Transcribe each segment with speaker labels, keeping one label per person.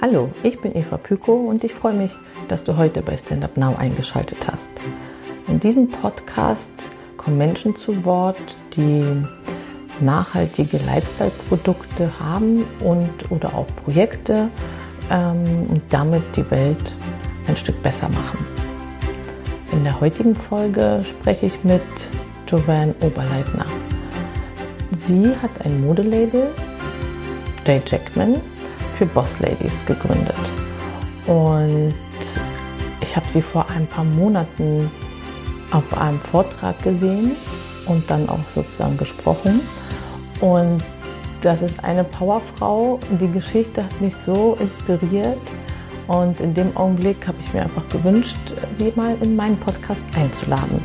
Speaker 1: Hallo, ich bin Eva Pyko und ich freue mich, dass du heute bei Stand Up Now eingeschaltet hast. In diesem Podcast kommen Menschen zu Wort, die nachhaltige Lifestyle-Produkte haben und oder auch Projekte ähm, und damit die Welt ein Stück besser machen. In der heutigen Folge spreche ich mit Joanne Oberleitner. Sie hat ein Modelabel, J. Jackman, für Boss Ladies gegründet. Und ich habe sie vor ein paar Monaten auf einem Vortrag gesehen und dann auch sozusagen gesprochen. Und das ist eine Powerfrau. Die Geschichte hat mich so inspiriert. Und in dem Augenblick habe ich mir einfach gewünscht, sie mal in meinen Podcast einzuladen.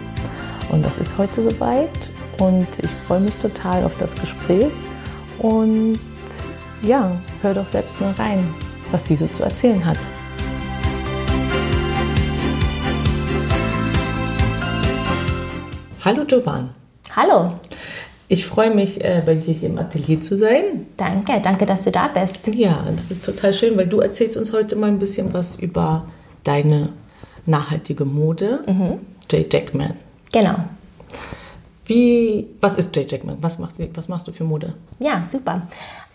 Speaker 1: Und das ist heute soweit. Und ich freue mich total auf das Gespräch. Und ja, hör doch selbst mal rein, was sie so zu erzählen hat. Hallo Jovan.
Speaker 2: Hallo.
Speaker 1: Ich freue mich, äh, bei dir hier im Atelier zu sein.
Speaker 2: Danke, danke, dass du da bist.
Speaker 1: Ja, das ist total schön, weil du erzählst uns heute mal ein bisschen was über deine nachhaltige Mode, mhm. J. Jackman.
Speaker 2: Genau.
Speaker 1: Wie, was ist J. Jackman? Was, macht, was machst du für Mode?
Speaker 2: Ja, super.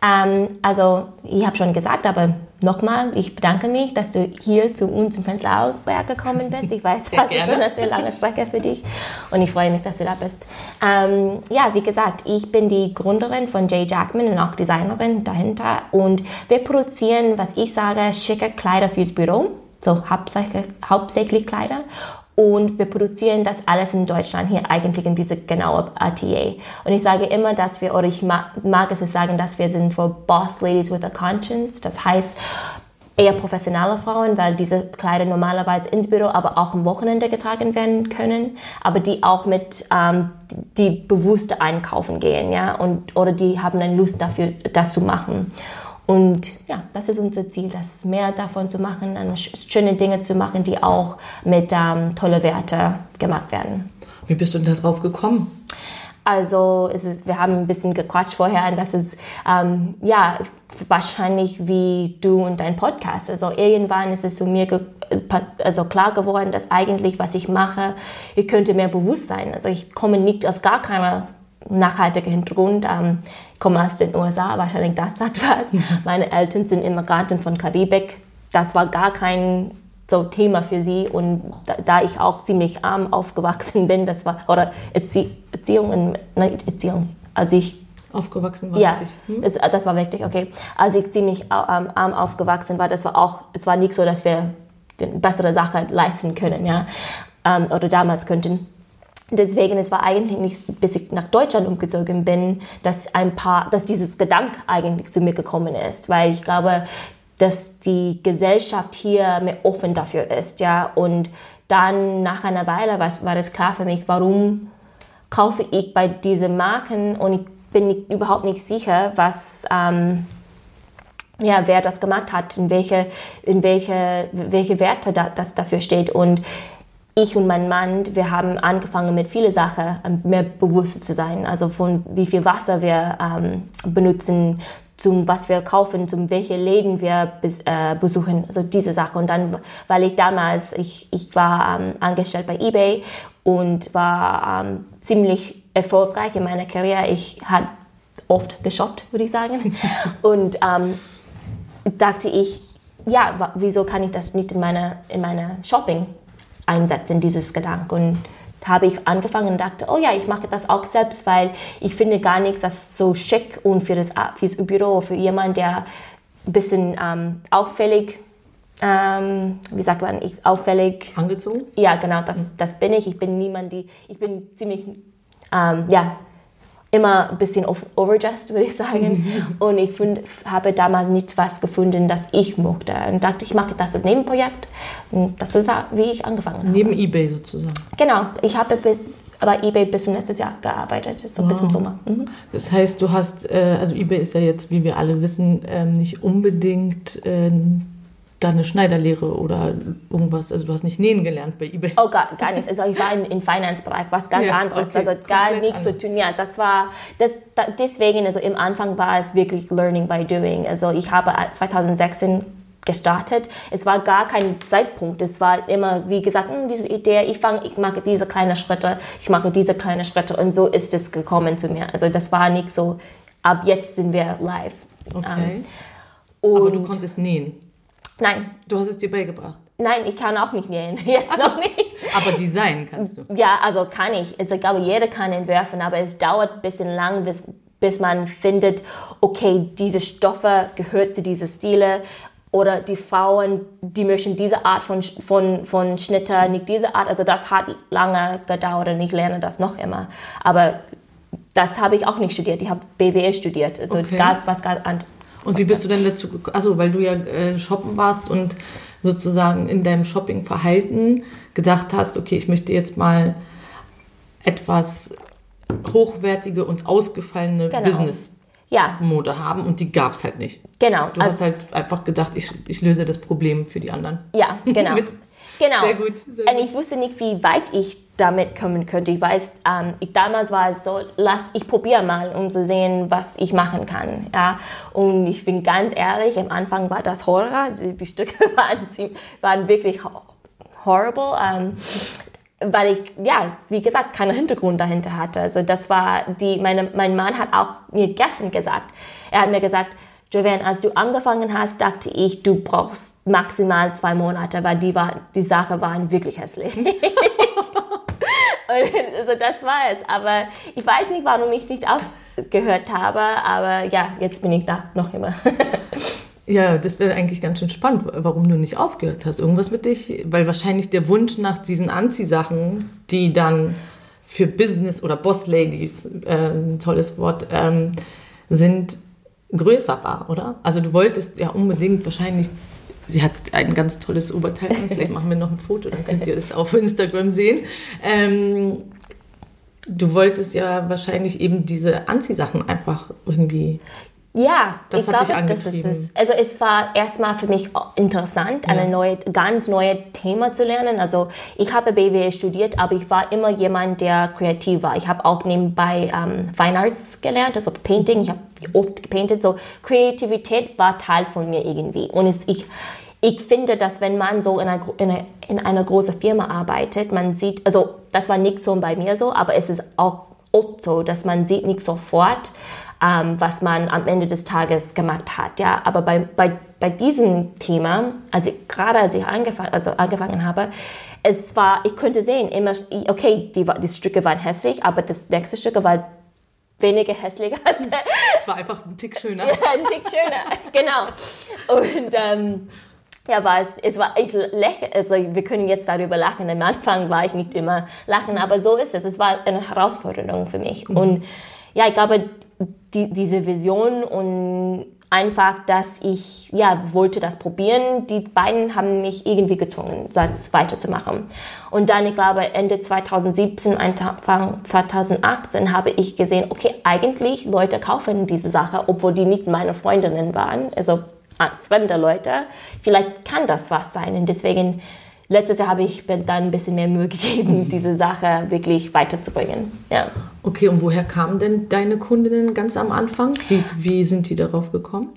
Speaker 2: Ähm, also, ich habe schon gesagt, aber nochmal, ich bedanke mich, dass du hier zu uns im Prenzlauer Berg gekommen bist. Ich weiß, das ist eine sehr lange Strecke für dich und ich freue mich, dass du da bist. Ähm, ja, wie gesagt, ich bin die Gründerin von J. Jackman und auch Designerin dahinter und wir produzieren, was ich sage, schicke Kleider fürs Büro so hauptsächlich, hauptsächlich Kleider und wir produzieren das alles in Deutschland hier eigentlich in diese genaue ATA. Und ich sage immer, dass wir, oder ich mag, es sagen, dass wir sind für Boss Ladies with a Conscience. Das heißt, eher professionelle Frauen, weil diese Kleider normalerweise ins Büro, aber auch am Wochenende getragen werden können, aber die auch mit, ähm, die bewusst einkaufen gehen, ja, und, oder die haben eine Lust dafür, das zu machen. Und ja, das ist unser Ziel, das mehr davon zu machen, schöne Dinge zu machen, die auch mit ähm, tolle Werte gemacht werden.
Speaker 1: Wie bist du denn darauf gekommen?
Speaker 2: Also es ist, wir haben ein bisschen gequatscht vorher und das ist ähm, ja wahrscheinlich wie du und dein Podcast. Also irgendwann ist es zu mir also klar geworden, dass eigentlich was ich mache, ich könnte mehr bewusst sein. Also ich komme nicht aus gar keiner nachhaltigen Hintergrund. Ähm, ich komme aus den USA, wahrscheinlich das sagt was. Meine Eltern sind Immigranten von Karibik. Das war gar kein so Thema für sie und da, da, ich auch ziemlich arm aufgewachsen bin, das war oder Erzie Erziehung, nein, Erziehung, als ich
Speaker 1: aufgewachsen war.
Speaker 2: Ja, hm? das, das, war wirklich okay. Als ich ziemlich ähm, arm aufgewachsen war, das war auch, es war nicht so, dass wir eine bessere Sache leisten können, ja, ähm, oder damals könnten. Deswegen, es war eigentlich nicht, bis ich nach Deutschland umgezogen bin, dass ein paar, dass dieses Gedanke eigentlich zu mir gekommen ist, weil ich glaube, dass die Gesellschaft hier mehr offen dafür ist, ja. Und dann nach einer Weile war, war es klar für mich, warum kaufe ich bei diesen Marken? Und ich bin nicht, überhaupt nicht sicher, was ähm, ja, wer das gemacht hat, in welche, in welche, welche Werte da, das dafür steht. Und ich und mein Mann, wir haben angefangen mit vielen Sachen ähm, mehr bewusst zu sein. Also von wie viel Wasser wir ähm, benutzen, zum was wir kaufen, zum welche Läden wir bis, äh, besuchen, also diese Sache. Und dann, weil ich damals, ich, ich war ähm, angestellt bei eBay und war ähm, ziemlich erfolgreich in meiner Karriere. Ich habe oft geshoppt, würde ich sagen. und ähm, dachte ich, ja, wieso kann ich das nicht in meine, in meine Shopping einsetzen, dieses Gedanke. Und habe ich angefangen und dachte, oh ja, ich mache das auch selbst, weil ich finde gar nichts, das so schick und für das fürs Büro, für jemanden, der ein bisschen ähm, auffällig, ähm, wie sagt man, ich, auffällig.
Speaker 1: Angezogen?
Speaker 2: Ja, genau, das, das bin ich. Ich bin niemand, die, ich bin ziemlich, ähm, ja, immer ein bisschen overdressed, würde ich sagen. Und ich find, habe damals nicht was gefunden, das ich mochte. Und dachte, ich mache das als Nebenprojekt. Und das ist wie ich angefangen habe.
Speaker 1: Neben eBay sozusagen?
Speaker 2: Genau. Ich habe bei eBay bis zum letzten Jahr gearbeitet, so wow. bis zum Sommer.
Speaker 1: Mhm. Das heißt, du hast, äh, also eBay ist ja jetzt, wie wir alle wissen, ähm, nicht unbedingt äh, da eine Schneiderlehre oder irgendwas? Also du hast nicht nähen gelernt bei eBay.
Speaker 2: Oh, gar, gar nichts. Also ich war im Finance-Bereich, was ganz
Speaker 1: Ja,
Speaker 2: anderes.
Speaker 1: okay,
Speaker 2: Also gar nichts zu
Speaker 1: anders.
Speaker 2: tun. Ja, das war, das, da, deswegen, also im Anfang war es wirklich Learning by Doing. Also ich habe 2016 gestartet. Es war gar kein Zeitpunkt. Es war immer, wie gesagt, hm, diese Idee, ich fange, ich mache diese kleinen Schritte, ich mache diese kleinen Schritte und so ist es gekommen zu mir. Also das war nicht so, ab jetzt sind wir live.
Speaker 1: Okay.
Speaker 2: Ähm,
Speaker 1: Aber du konntest nähen.
Speaker 2: Nein,
Speaker 1: Du hast es dir beigebracht.
Speaker 2: nein, ich kann auch nicht nähen. Jetzt
Speaker 1: Ach so.
Speaker 2: noch nicht.
Speaker 1: Aber Design kannst du.
Speaker 2: Ja, also kann ich. Also ich glaube, jeder kann entwerfen, aber es dauert ein bisschen lang, bis, bis man findet, okay, diese Stoffe gehört zu diesen Stile oder die Frauen, die möchten diese Art von, von, von Schnitte, nicht diese Art. Also das hat lange gedauert und ich lerne das noch immer. Aber das habe ich auch nicht studiert. Ich habe BWL studiert. Also
Speaker 1: Okay.
Speaker 2: gar, was ganz.
Speaker 1: Und wie bist du denn dazu gekommen? Also, weil du ja äh, shoppen warst und sozusagen in deinem Shoppingverhalten gedacht hast, okay, ich möchte jetzt mal etwas hochwertige und ausgefallene
Speaker 2: Genau.
Speaker 1: Business-Mode
Speaker 2: Ja,
Speaker 1: haben und die gab es halt nicht.
Speaker 2: genau.
Speaker 1: Du hast halt einfach gedacht, ich, ich löse das Problem für die anderen.
Speaker 2: Ja, genau. Genau.
Speaker 1: Sehr gut, sehr
Speaker 2: Und ich wusste nicht, wie weit ich damit kommen könnte. Ich weiß, ähm, ich, damals war es so, lass, ich probiere mal, um zu sehen, was ich machen kann. Ja? Und ich bin ganz ehrlich, am Anfang war das Horror. Die, die Stücke waren, waren wirklich ho- horrible. Ähm, weil ich, ja, wie gesagt, keinen Hintergrund dahinter hatte. Also das war die, meine, mein Mann hat auch mir gestern gesagt, er hat mir gesagt, Joanne, als du angefangen hast, dachte ich, du brauchst maximal zwei Monate, weil die, war, die Sache waren wirklich hässlich. Also das war es. Aber ich weiß nicht, warum ich nicht aufgehört habe, aber ja, jetzt bin ich da noch immer.
Speaker 1: Ja, das wäre eigentlich ganz schön spannend, warum du nicht aufgehört hast. Irgendwas mit dich, weil wahrscheinlich der Wunsch nach diesen Anziehsachen, die dann für Business oder Boss Ladies, äh, ein tolles Wort, ähm, sind, größer war, oder? Also du wolltest ja unbedingt wahrscheinlich, sie hat ein ganz tolles Oberteil an, vielleicht machen wir noch ein Foto, dann könnt ihr es auf Instagram sehen. Ähm, du wolltest ja wahrscheinlich eben diese Anziehsachen einfach irgendwie
Speaker 2: Ja,
Speaker 1: Das
Speaker 2: ich
Speaker 1: hat dich
Speaker 2: glaube, das ist. Also es war erstmal für mich interessant, eine neue, ganz neue Thema zu lernen. Also ich habe BWL studiert, aber ich war immer jemand, der kreativ war. Ich habe auch nebenbei ähm, Fine Arts gelernt, also Painting. Ich habe oft gepaintet. So Kreativität war Teil von mir irgendwie. Und es, ich, ich finde, dass wenn man so in einer, in, einer, in einer großen Firma arbeitet, man sieht, also das war nicht so bei mir so, aber es ist auch oft so, dass man sieht nicht sofort, ähm, was man am Ende des Tages gemacht hat. Ja, aber bei, bei, bei diesem Thema, also gerade als ich angefangen, also angefangen habe, es war, ich konnte sehen, immer, okay, die, die Stücke waren hässlich, aber das nächste Stück war weniger hässlicher.
Speaker 1: Es war einfach ein Tick schöner.
Speaker 2: ein Tick schöner, genau. Und ähm, ja, war es, es war, ich lächle, also wir können jetzt darüber lachen. Am Anfang war ich nicht immer lachen, aber so ist es. Es war eine Herausforderung für mich. Und ja, ich glaube, die, diese Vision und einfach, dass ich, ja, wollte das probieren, die beiden haben mich irgendwie gezwungen, das weiterzumachen. Und dann, ich glaube, Ende 2017, Anfang 2018 habe ich gesehen, okay, eigentlich Leute kaufen diese Sache, obwohl die nicht meine Freundinnen waren, also ah, fremde Leute. Vielleicht kann das was sein. Und deswegen, letztes Jahr habe ich mir dann ein bisschen mehr Mühe gegeben, diese Sache wirklich weiterzubringen. Ja.
Speaker 1: Okay, und woher kamen denn deine Kundinnen ganz am Anfang? Wie, wie sind die darauf gekommen?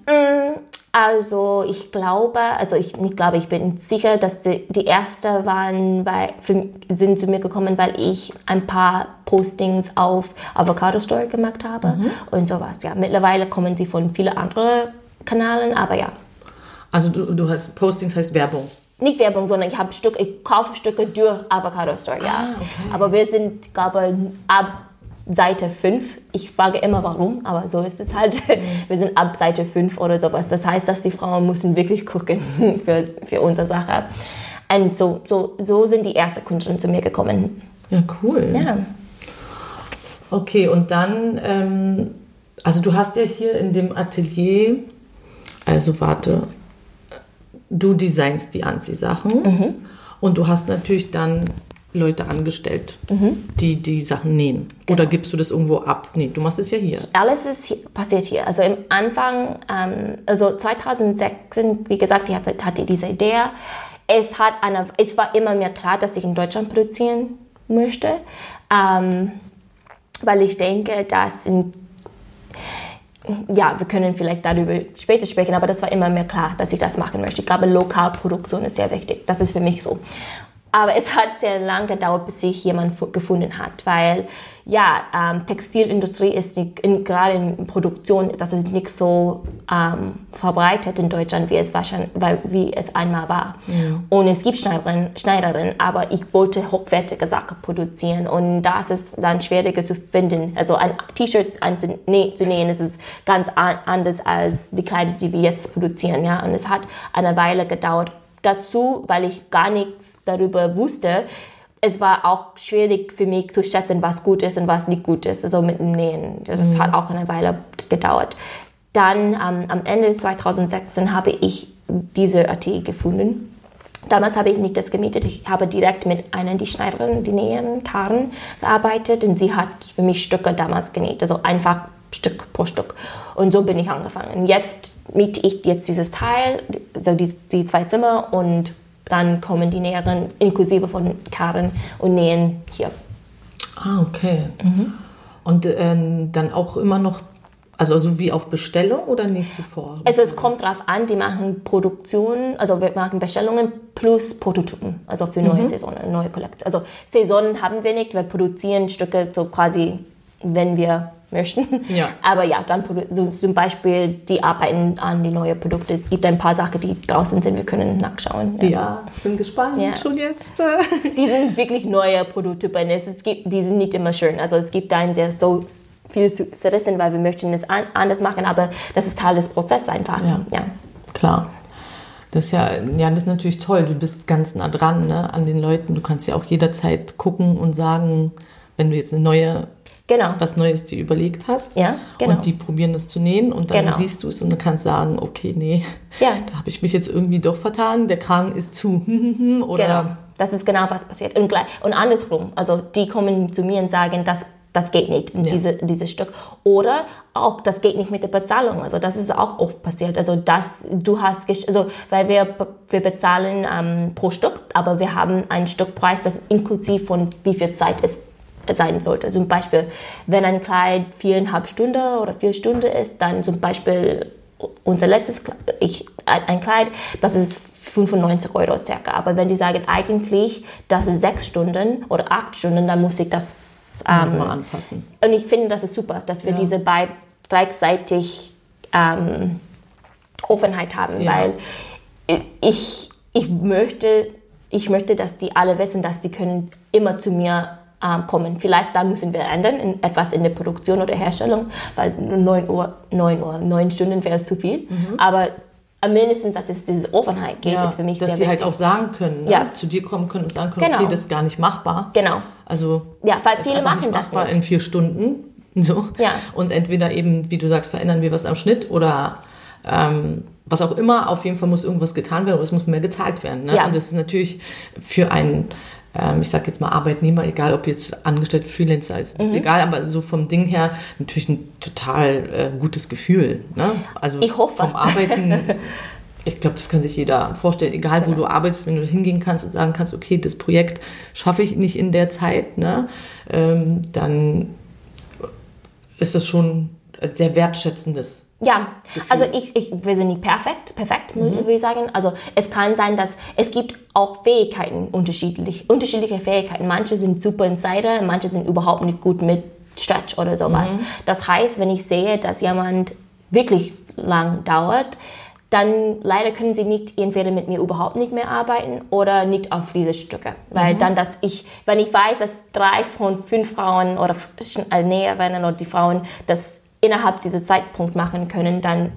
Speaker 2: Also ich glaube, also ich nicht glaube, ich bin sicher, dass die, die erste waren, weil für, sind zu mir gekommen, weil ich ein paar Postings auf Avocado Store gemacht habe und sowas. Ja, mittlerweile kommen sie von vielen anderen Kanälen, aber ja,
Speaker 1: Also du, du hast Postings heißt Werbung.
Speaker 2: Nicht Werbung, sondern ich habe Stück, ich kaufe Stücke durch Avocado Store, ja.
Speaker 1: Ah, okay.
Speaker 2: Aber wir sind, glaube ab Seite 5. Ich frage immer warum, aber so ist es halt.
Speaker 1: Mhm.
Speaker 2: Wir sind ab Seite 5 oder sowas. Das heißt, dass die Frauen müssen wirklich gucken für, für unsere Sache. Und so, so, so sind die ersten Kunden zu mir gekommen.
Speaker 1: Ja, cool.
Speaker 2: Ja.
Speaker 1: Okay, und dann, ähm, also du hast ja hier in dem Atelier, also warte, du designst die Anziehsachen und du hast natürlich dann Leute angestellt, die die Sachen nähen? Oder gibst du das irgendwo ab? Nee, du machst es ja hier.
Speaker 2: Alles ist hier, passiert hier. Also im Anfang, ähm, also 2016, wie gesagt, ich hatte, hatte diese Idee. Es, hat eine, es war immer mir klar, dass ich in Deutschland produzieren möchte, ähm, weil ich denke, dass in ja, wir können vielleicht darüber später sprechen, aber das war immer mehr klar, dass ich das machen möchte. Ich glaube, Lokalproduktion ist sehr wichtig. Das ist für mich so. Aber es hat sehr lange gedauert, bis sich jemand gefunden hat, weil ja, ähm, Textilindustrie ist nicht, in, gerade in Produktion, das ist nicht so ähm, verbreitet in Deutschland, wie es wahrscheinlich, weil, wie es einmal war.
Speaker 1: Ja.
Speaker 2: Und es gibt Schneiderinnen, Schneiderinnen, aber ich wollte hochwertige Sachen produzieren und das ist dann schwieriger zu finden. Also ein T-Shirt zu nähen, ist ganz anders als die Kleider, die wir jetzt produzieren, ja. Und es hat eine Weile gedauert. Dazu, weil ich gar nichts darüber wusste, es war auch schwierig für mich zu schätzen, was gut ist und was nicht gut ist, also mit dem Nähen. Das
Speaker 1: Mhm.
Speaker 2: hat auch eine Weile gedauert. Dann ähm, am Ende 2016 habe ich diese Artikel gefunden. Damals habe ich nicht das gemietet, ich habe direkt mit einer, die Schneiderin, die Näherin, Karen, gearbeitet und sie hat für mich Stücke damals genäht, also einfach Stück pro Stück. Und so bin ich angefangen. Jetzt miete ich jetzt dieses Teil, also die, die zwei Zimmer und dann kommen die Näherinnen inklusive von Karen und nähen hier.
Speaker 1: Ah, okay. Und ähm, dann auch immer noch, also, also wie auf Bestellung oder nächst du vor?
Speaker 2: Also es kommt drauf an, die machen Produktion, also wir machen Bestellungen plus Prototypen, also für neue Saisonen, neue Kollekte. Also Saisonen haben wir nicht, wir produzieren Stücke so quasi, wenn wir möchten.
Speaker 1: Ja.
Speaker 2: Aber ja, dann so zum Beispiel, die arbeiten an die neuen Produkte. Es gibt ein paar Sachen, die draußen sind, wir können nachschauen.
Speaker 1: Ja, ich bin gespannt
Speaker 2: Ja.
Speaker 1: schon jetzt.
Speaker 2: Die sind wirklich neue Prototypen. Es es gibt, die sind nicht immer schön. Also es gibt einen, der so viel zu zerrissen, weil wir möchten es an, anders machen, aber das ist Teil des Prozesses einfach.
Speaker 1: Ja.
Speaker 2: ja.
Speaker 1: Klar. Das ist ja, ja, das ist natürlich toll. Du bist ganz nah dran ne, an den Leuten. Du kannst ja auch jederzeit gucken und sagen, wenn du jetzt eine neue,
Speaker 2: Genau.
Speaker 1: was Neues dir überlegt hast.
Speaker 2: Ja, genau.
Speaker 1: Und die probieren das zu nähen und dann
Speaker 2: Genau.
Speaker 1: siehst du es und du kannst sagen, okay, nee,
Speaker 2: Ja.
Speaker 1: da habe ich mich jetzt irgendwie doch vertan. Der Kragen ist zu oder
Speaker 2: Genau. Das ist genau, was passiert. Und, gleich, und andersrum. Also die kommen zu mir und sagen, das, das geht nicht, diese, dieses Stück. Oder auch, das geht nicht mit der Bezahlung. Also das ist auch oft passiert. Also das, du hast, also, weil wir, wir bezahlen ähm, pro Stück, aber wir haben einen Stückpreis, das ist inklusive von wie viel Zeit es sein sollte. Zum Beispiel, wenn ein Kleid viereinhalb Stunden oder vier Stunden ist, dann zum Beispiel unser letztes Kleid, ich, ein Kleid, das ist 95 Euro circa. Aber wenn die sagen, eigentlich, das ist sechs Stunden oder acht Stunden, dann muss ich das ähm,
Speaker 1: mal anpassen.
Speaker 2: und ich finde, das ist super, dass wir
Speaker 1: Ja.
Speaker 2: diese beid gleichzeitig ähm, Offenheit haben,
Speaker 1: Ja.
Speaker 2: weil ich, ich, möchte, ich möchte, dass die alle wissen, dass die können immer zu mir ähm, kommen. Vielleicht da müssen wir ändern, in, etwas in der Produktion oder Herstellung, weil 9 Uhr, 9 Uhr, 9 Stunden wäre zu viel. Aber mindestens, dass es diese Offenheit geht,
Speaker 1: Mhm. Ja,
Speaker 2: ist für mich
Speaker 1: dass
Speaker 2: sehr
Speaker 1: sie halt
Speaker 2: wichtig.
Speaker 1: auch sagen können, ne?
Speaker 2: Ja.
Speaker 1: zu dir kommen können und sagen können,
Speaker 2: Genau.
Speaker 1: okay, das ist gar nicht machbar.
Speaker 2: Genau.
Speaker 1: Also
Speaker 2: Ja, weil
Speaker 1: ist
Speaker 2: viele
Speaker 1: einfach
Speaker 2: machen
Speaker 1: nicht
Speaker 2: das
Speaker 1: machbar
Speaker 2: nicht.
Speaker 1: in vier Stunden. So.
Speaker 2: Ja.
Speaker 1: Und entweder eben, wie du sagst, verändern wir was am Schnitt oder ähm, was auch immer. Auf jeden Fall muss irgendwas getan werden oder es muss mehr gezahlt werden. Ne?
Speaker 2: Ja.
Speaker 1: Und das ist natürlich für einen, ähm, ich sag jetzt mal Arbeitnehmer, egal ob jetzt angestellt Freelancer ist,
Speaker 2: Mhm.
Speaker 1: egal, aber so vom Ding her natürlich ein total äh, gutes Gefühl. Ne? Also
Speaker 2: Ich hoffe.
Speaker 1: vom Arbeiten. Ich glaube, das kann sich jeder vorstellen, egal wo du arbeitest, wenn du hingehen kannst und sagen kannst, okay, das Projekt schaffe ich nicht in der Zeit, ne, ähm, dann ist das schon sehr wertschätzendes.
Speaker 2: Ja, also ich, ich, wir sind nicht perfekt, perfekt,
Speaker 1: Mhm.
Speaker 2: würde ich sagen. Also es kann sein, dass es gibt auch Fähigkeiten unterschiedlich, unterschiedliche Fähigkeiten. Manche sind super Insider, manche sind überhaupt nicht gut mit Stretch oder sowas.
Speaker 1: Mhm.
Speaker 2: Das heißt, wenn ich sehe, dass jemand wirklich lang dauert, dann leider können sie nicht entweder mit mir überhaupt nicht mehr arbeiten oder nicht auf diese Stücke. Weil dann, dass ich, wenn ich weiß, dass drei von fünf Frauen oder äh, Näherinnen oder die Frauen das innerhalb dieser Zeitpunkt machen können, dann,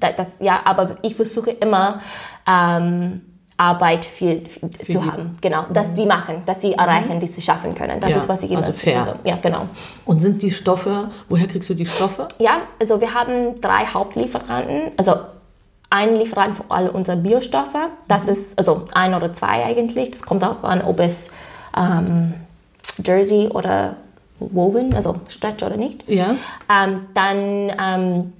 Speaker 2: da- das, ja, aber ich versuche immer, ähm, Arbeit viel, viel zu
Speaker 1: die-
Speaker 2: haben. Genau, dass die machen, dass sie erreichen, die sie schaffen können. Das
Speaker 1: Ja,
Speaker 2: ist, was ich immer
Speaker 1: also fair.
Speaker 2: versuche. Ja, genau.
Speaker 1: Und sind die Stoffe, woher kriegst du die Stoffe?
Speaker 2: Ja, also wir haben drei Hauptlieferanten. Also ein Lieferant für alle unsere Biostoffe. Das ist also ein oder zwei eigentlich. Das kommt darauf an, ob es ähm, Jersey oder Woven, also Stretch oder nicht.
Speaker 1: Ja.
Speaker 2: Ähm, dann ähm,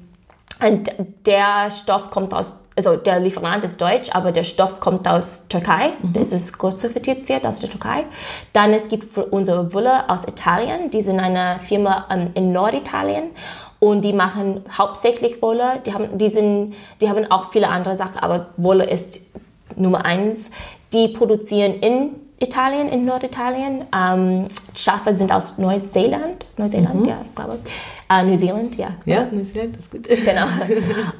Speaker 2: und der Stoff kommt aus, also der Lieferant ist deutsch, aber der Stoff kommt aus Türkei. Das ist gut zertifiziert aus der Türkei. Dann es gibt für unsere Wolle aus Italien. Die sind eine Firma ähm, in Norditalien und die machen hauptsächlich Wolle. Die haben, die sind, die haben auch viele andere Sachen, aber Wolle ist Nummer eins. Die produzieren in Italien, in Norditalien. Ähm, Schafe sind aus Neuseeland. Neuseeland, ja, ich glaube. Äh, Neuseeland, ja.
Speaker 1: Ja, Neuseeland, das ist gut.
Speaker 2: Genau.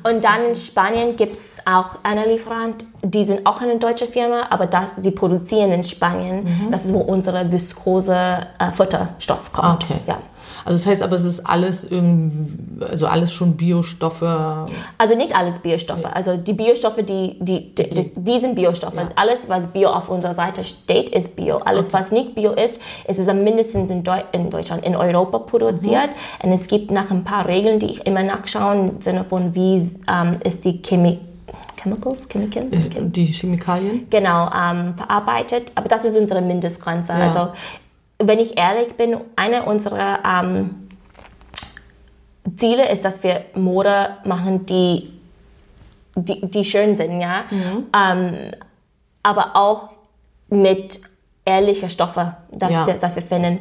Speaker 2: Und dann in Spanien gibt es auch einen Lieferant, die sind auch eine deutsche Firma, aber das, die produzieren in Spanien. Das ist, wo unsere viskose äh, Futterstoff kommt.
Speaker 1: Okay.
Speaker 2: Ja.
Speaker 1: Also das heißt aber, es ist alles irgendwie, also alles schon Biostoffe.
Speaker 2: Also nicht alles Biostoffe. Also die Biostoffe, die, die, die, die, sind Biostoffe.
Speaker 1: Ja.
Speaker 2: Alles, was Bio auf unserer Seite steht, ist Bio. Alles, was nicht Bio ist, ist es am mindestens in, Deu in Deutschland, in Europa produziert. Und es gibt nach ein paar Regeln, die ich immer nachschaue, im Sinne von, wie ähm, ist die Chemie Chemicals, Chemical,
Speaker 1: Die Chemikalien.
Speaker 2: genau, ähm, verarbeitet. Aber das ist unsere Mindestgrenze. Also, wenn ich ehrlich bin, eine unserer ähm, Ziele ist, dass wir Mode machen, die, die, die schön sind, ja. Ähm, aber auch mit ehrlichen Stoffen, dass,
Speaker 1: Ja.
Speaker 2: dass, dass wir finden.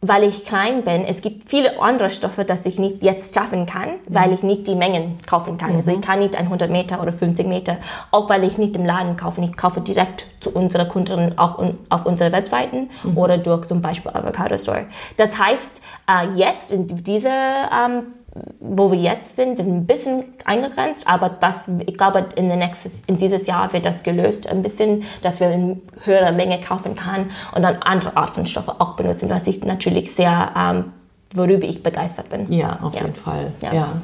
Speaker 2: Weil ich klein bin, es gibt viele andere Stoffe, dass ich nicht jetzt schaffen kann, weil ich nicht die Mengen kaufen kann. Also ich kann nicht 100 Meter oder 50 Meter, auch weil ich nicht im Laden kaufe. Ich kaufe direkt zu unserer Kunden auch auf unseren Webseiten oder durch zum Beispiel Avocado Store. Das heißt, äh, jetzt in dieser ähm, wo wir jetzt sind, ein bisschen eingegrenzt, aber das, ich glaube, in, der nächstes, in dieses Jahr wird das gelöst ein bisschen, dass wir eine höhere Menge kaufen kann und dann andere Art von Stoffe auch benutzen, was ich natürlich sehr, ähm, worüber ich begeistert bin.
Speaker 1: Ja, auf
Speaker 2: Ja.
Speaker 1: jeden Fall. Ja.
Speaker 2: Ja.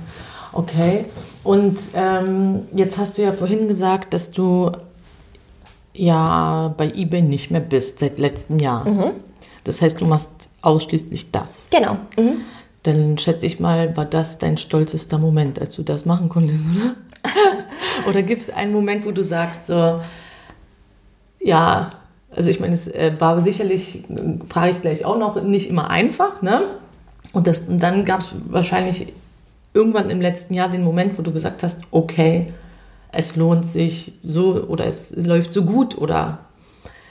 Speaker 1: Okay. Und ähm, jetzt hast du ja vorhin gesagt, dass du ja bei eBay nicht mehr bist seit letztem Jahr.
Speaker 2: Mhm.
Speaker 1: Das heißt, du machst ausschließlich das.
Speaker 2: Genau. Mhm.
Speaker 1: Dann schätze ich mal, war das dein stolzester Moment, als du das machen konntest, oder? oder gibt es einen Moment, wo du sagst, so, ja, also ich meine, es äh, war sicherlich, frage ich gleich auch noch, nicht immer einfach, ne? Und, das, und dann gab es wahrscheinlich irgendwann im letzten Jahr den Moment, wo du gesagt hast, okay, es lohnt sich so oder es läuft so gut oder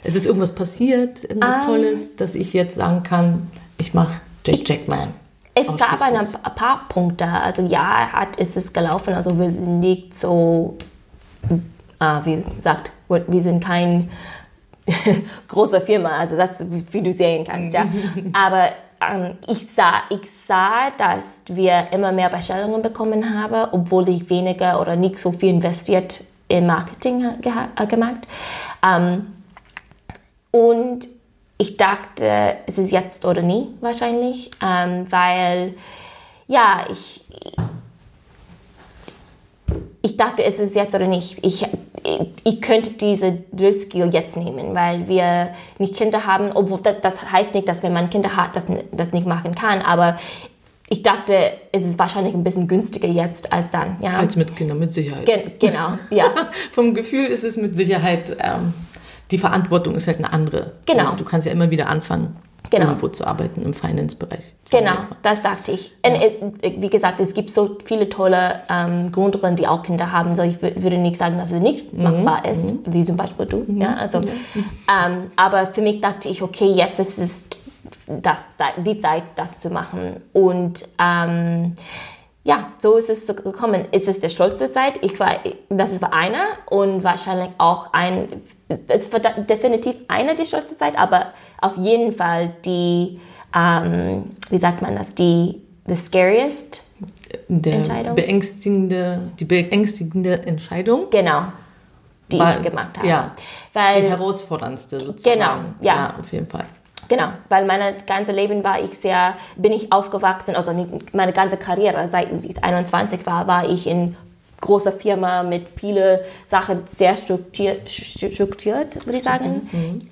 Speaker 1: es ist irgendwas passiert, irgendwas
Speaker 2: Ähm.
Speaker 1: Tolles, dass ich jetzt sagen kann, ich mache Jack Jackman.
Speaker 2: Es gab ein paar Punkte. Also ja, hat, ist es gelaufen. Also wir sind nicht so, äh, wie gesagt, wir sind kein großer Firma, also das, wie du sehen kannst, ja. Aber ähm, ich, sah, ich sah, dass wir immer mehr Bestellungen bekommen haben, obwohl ich weniger oder nicht so viel investiert im Marketing äh, gemacht. Ähm, und ich dachte, es ist jetzt oder nie wahrscheinlich, ähm, weil ja, ich, ich dachte, es ist jetzt oder nicht. Ich, ich könnte diese Risiko jetzt nehmen, weil wir nicht Kinder haben, obwohl das, das heißt nicht, dass wenn man Kinder hat, das, das nicht machen kann, aber ich dachte, es ist wahrscheinlich ein bisschen günstiger jetzt als dann. Ja,
Speaker 1: Als mit Kindern, mit Sicherheit.
Speaker 2: Gen genau, ja.
Speaker 1: Vom Gefühl ist es mit Sicherheit, ähm, die Verantwortung ist halt eine andere.
Speaker 2: Genau.
Speaker 1: So, du kannst ja immer wieder anfangen,
Speaker 2: Genau.
Speaker 1: irgendwo zu arbeiten im Finance-Bereich.
Speaker 2: Genau, das dachte ich. Und äh, wie gesagt, es gibt so viele tolle ähm, Gründerinnen, die auch Kinder haben. So, ich wür- würde nicht sagen, dass es nicht machbar ist, wie zum Beispiel du. Ja, also, ähm, aber für mich dachte ich, okay, jetzt ist es das, die Zeit, das zu machen. Und ähm, ja, so ist es gekommen. Es ist der stolze Zeit. Ich war, das war einer und wahrscheinlich auch ein, es war definitiv einer die stolze Zeit, aber auf jeden Fall die, ähm, wie sagt man das, die, the scariest,
Speaker 1: Der
Speaker 2: Entscheidung?
Speaker 1: beängstigende, die beängstigende Entscheidung.
Speaker 2: genau, die
Speaker 1: War-
Speaker 2: ich gemacht habe.
Speaker 1: ja,
Speaker 2: Weil,
Speaker 1: die herausforderndste sozusagen.
Speaker 2: Genau, ja.
Speaker 1: auf jeden Fall.
Speaker 2: Genau, weil mein ganzes Leben war ich sehr, bin ich aufgewachsen, also meine ganze Karriere, seit ich 21 war, war ich in großer Firma mit viele Sachen sehr strukturiert, strukturiert würde ich sagen.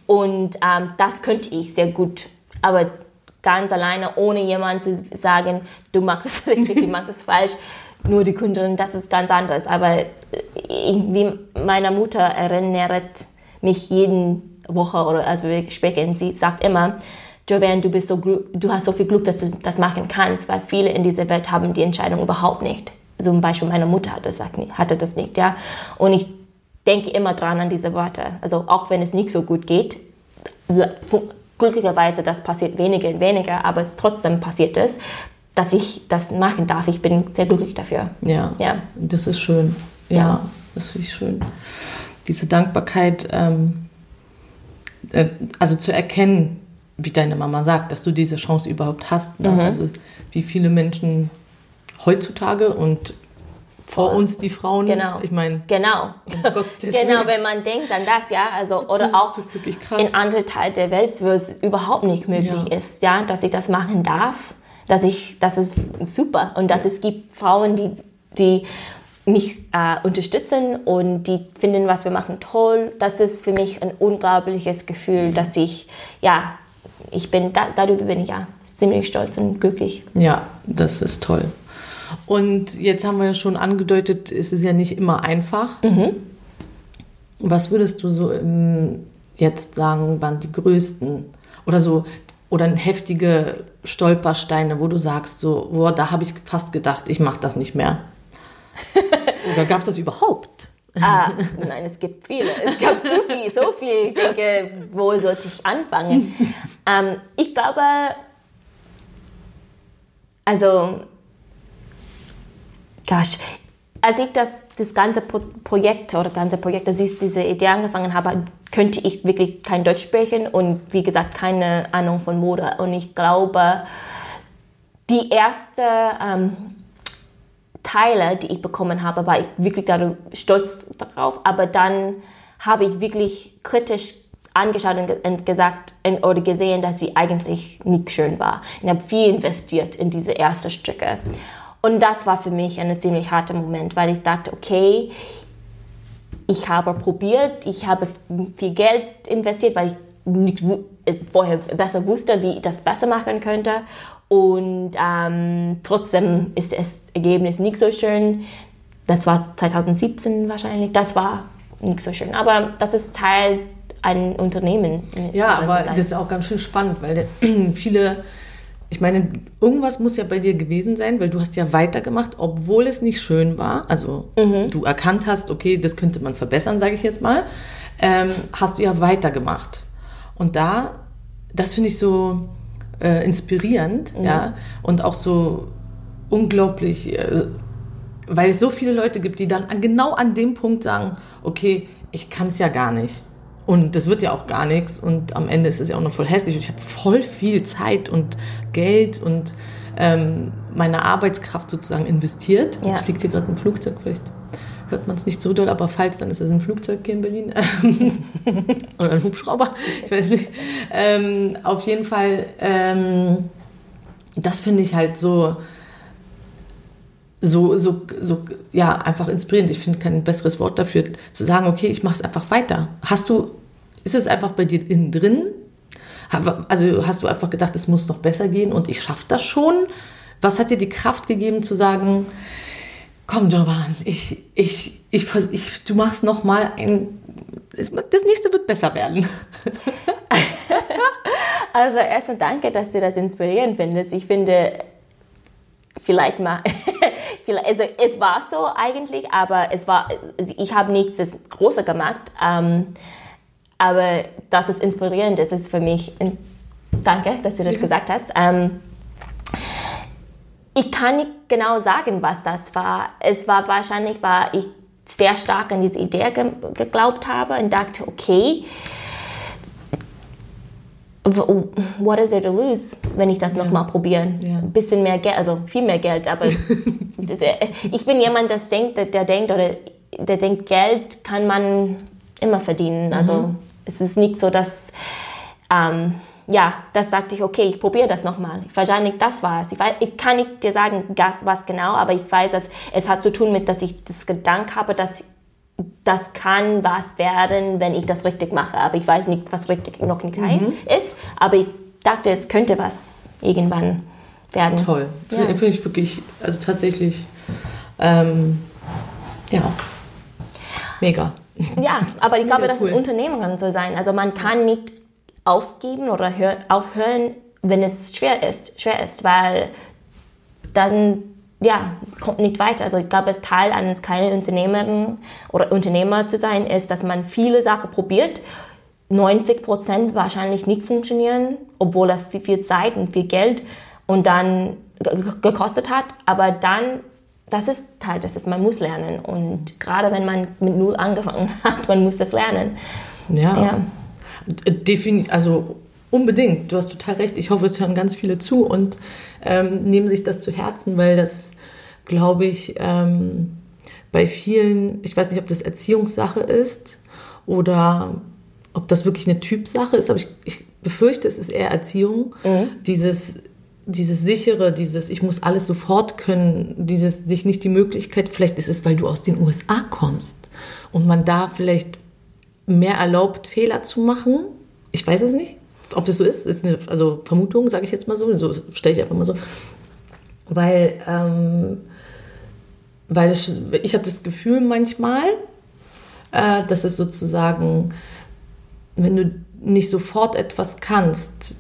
Speaker 2: Und ähm, das könnte ich sehr gut, aber ganz alleine, ohne jemand zu sagen, du machst es richtig, du machst es falsch, nur die Kundin, das ist ganz anders. Aber irgendwie meine Mutter erinnert mich jeden Woche oder als wir sprechen, sie sagt immer, Joanne, du bist so, du hast so viel Glück, dass du das machen kannst, weil viele in dieser Welt haben die Entscheidung überhaupt nicht. Zum Beispiel meine Mutter hatte das, hatte das nicht, ja. Und ich denke immer dran an diese Worte. Also auch wenn es nicht so gut geht, glücklicherweise das passiert weniger und weniger, aber trotzdem passiert es, dass ich das machen darf. Ich bin sehr glücklich dafür.
Speaker 1: Ja, ja. das ist schön. Ja, ja. das finde ich schön. Diese Dankbarkeit, ähm, äh, also zu erkennen, wie deine Mama sagt, dass du diese Chance überhaupt hast. Ne? Mhm. Also wie viele Menschen heutzutage und vor uns die Frauen.
Speaker 2: Genau.
Speaker 1: Ich meine.
Speaker 2: Genau. Um genau, wenn man denkt an das, ja, also oder auch in andere Teile der Welt, wo es überhaupt nicht möglich ja. ist, ja, dass ich das machen darf, dass ich, das ist super und dass ja. es gibt Frauen, die, die mich äh, unterstützen und die finden, was wir machen, toll. Das ist für mich ein unglaubliches Gefühl, dass ich, ja, ich bin, da, darüber bin ich ja ziemlich stolz und glücklich.
Speaker 1: Ja, das ist toll. Und jetzt haben wir ja schon angedeutet, es ist ja nicht immer einfach. Mhm. Was würdest du so jetzt sagen, waren die größten oder so oder heftige Stolpersteine, wo du sagst, so, boah, da habe ich fast gedacht, ich mache das nicht mehr. Oder gab es das überhaupt?
Speaker 2: Ah, nein, es gibt viele. Es gab so viel, so viel. Ich denke, wo sollte ich anfangen? ähm, ich glaube, also gosh, als ich das, das ganze Projekt oder ganze Projekt, als ich diese Idee angefangen habe, könnte ich wirklich kein Deutsch sprechen und wie gesagt keine Ahnung von Mode. Und ich glaube, die erste ähm, Teile, die ich bekommen habe, war ich wirklich stolz darauf. Aber dann habe ich wirklich kritisch angeschaut und gesagt oder gesehen, dass sie eigentlich nicht schön war. Ich habe viel investiert in diese ersten Stücke. Und das war für mich ein ziemlich harter Moment, weil ich dachte, okay, ich habe probiert, ich habe viel Geld investiert, weil ich nicht äh, vorher besser wusste, wie ich das besser machen könnte. Und ähm, trotzdem ist das Ergebnis nicht so schön. Das war 2017 wahrscheinlich. Das war nicht so schön. Aber das ist Teil ein Unternehmen.
Speaker 1: Ja, aber das ist auch ganz schön spannend, weil viele ich meine, irgendwas muss ja bei dir gewesen sein, weil du hast ja weitergemacht, obwohl es nicht schön war. Also mhm. du erkannt hast, okay, das könnte man verbessern, sage ich jetzt mal. Ähm, hast du ja weitergemacht. Und da, das finde ich so äh, inspirierend, mhm. ja, und auch so unglaublich, äh, weil es so viele Leute gibt, die dann an, genau an dem Punkt sagen, okay, ich kann es ja gar nicht. Und das wird ja auch gar nichts. Und am Ende ist es ja auch noch voll hässlich. Und ich habe voll viel Zeit und Geld und ähm, meine Arbeitskraft sozusagen investiert. Ja. Jetzt fliegt hier gerade ein Flugzeug, vielleicht hört man es nicht so doll, aber falls, dann ist es ein Flugzeug hier in Berlin. Oder ein Hubschrauber, ich weiß nicht. Ähm, auf jeden Fall, ähm, das finde ich halt so, so, so, so, ja, einfach inspirierend. Ich finde kein besseres Wort dafür, zu sagen, okay, ich mache es einfach weiter. Hast du, ist es einfach bei dir innen drin? Also hast du einfach gedacht, es muss noch besser gehen und ich schaffe das schon? Was hat dir die Kraft gegeben zu sagen, komm Jovan, ich, ich, ich, ich, du machst noch mal ein, das nächste wird besser werden.
Speaker 2: also erstmal danke, dass du das inspirierend findest. Ich finde, vielleicht mal, also es war so eigentlich, aber es war, also ich habe nichts das Große gemacht, ähm, aber dass es inspirierend ist, ist für mich, danke, dass du das ja. gesagt hast. Ähm, ich kann nicht genau sagen, was das war. Es war wahrscheinlich, war ich sehr stark an diese Idee ge geglaubt habe und dachte, okay, what is there to lose, wenn ich das ja. nochmal probieren? Ja. Ein bisschen mehr Geld, also viel mehr Geld, aber ich bin jemand, das denkt, der, denkt oder der denkt, Geld kann man immer verdienen. Mhm. Also es ist nicht so, dass ähm, ja, das dachte ich, okay, ich probiere das nochmal. Wahrscheinlich das war es. Ich, weiß, ich kann nicht dir sagen, was genau, aber ich weiß, dass es hat zu tun mit, dass ich das Gedanke habe, dass das kann was werden, wenn ich das richtig mache. Aber ich weiß nicht, was richtig noch nicht mhm. heißt ist. Aber ich dachte, es könnte was irgendwann werden.
Speaker 1: Toll. Ja. Finde ich wirklich, also tatsächlich, ähm, ja, mega.
Speaker 2: Ja, aber ich glaube,
Speaker 1: Mega
Speaker 2: das
Speaker 1: cool.
Speaker 2: ist Unternehmerin zu sein. Also man kann nicht aufgeben oder hör, aufhören, wenn es schwer ist, schwer ist, weil dann ja, kommt nicht weiter. Also ich glaube, es Teil eines kleinen Unternehmerin oder Unternehmer zu sein, ist, dass man viele Sachen probiert. 90 Prozent wahrscheinlich nicht funktionieren, obwohl das viel Zeit und viel Geld und dann ge- ge- gekostet hat. Aber dann, das ist Teil, das ist, man muss lernen. Und gerade wenn man mit Null angefangen hat, man muss das lernen.
Speaker 1: Ja.
Speaker 2: Ja.
Speaker 1: Defini also unbedingt, du hast total recht. Ich hoffe, es hören ganz viele zu und ähm, nehmen sich das zu Herzen, weil das, glaube ich, ähm, bei vielen, ich weiß nicht, ob das Erziehungssache ist oder ob das wirklich eine Typsache ist, aber ich, ich befürchte, es ist eher Erziehung. Dieses, dieses sichere, dieses, ich muss alles sofort können, dieses sich nicht die Möglichkeit, vielleicht ist es, weil du aus den USA kommst und man da vielleicht mehr erlaubt, Fehler zu machen. Ich weiß es nicht, ob das so ist. ist eine also Vermutung, sage ich jetzt mal so. So stelle ich einfach mal so. Weil, ähm, weil ich, ich habe das Gefühl manchmal, äh, dass es sozusagen, wenn du nicht sofort etwas kannst,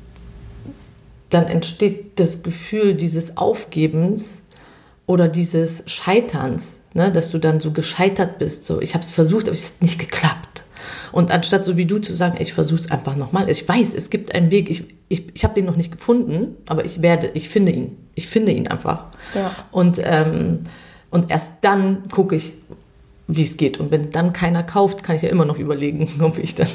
Speaker 1: dann entsteht das Gefühl dieses Aufgebens oder dieses Scheiterns, ne? dass du dann so gescheitert bist. So, ich habe es versucht, aber es hat nicht geklappt. Und anstatt so wie du zu sagen, ich versuche es einfach nochmal. Ich weiß, es gibt einen Weg. Ich, ich, ich habe den noch nicht gefunden, aber ich werde, ich finde ihn. Ich finde ihn einfach.
Speaker 2: Ja.
Speaker 1: Und, ähm, und erst dann gucke ich, wie es geht. Und wenn dann keiner kauft, kann ich ja immer noch überlegen, ob ich dann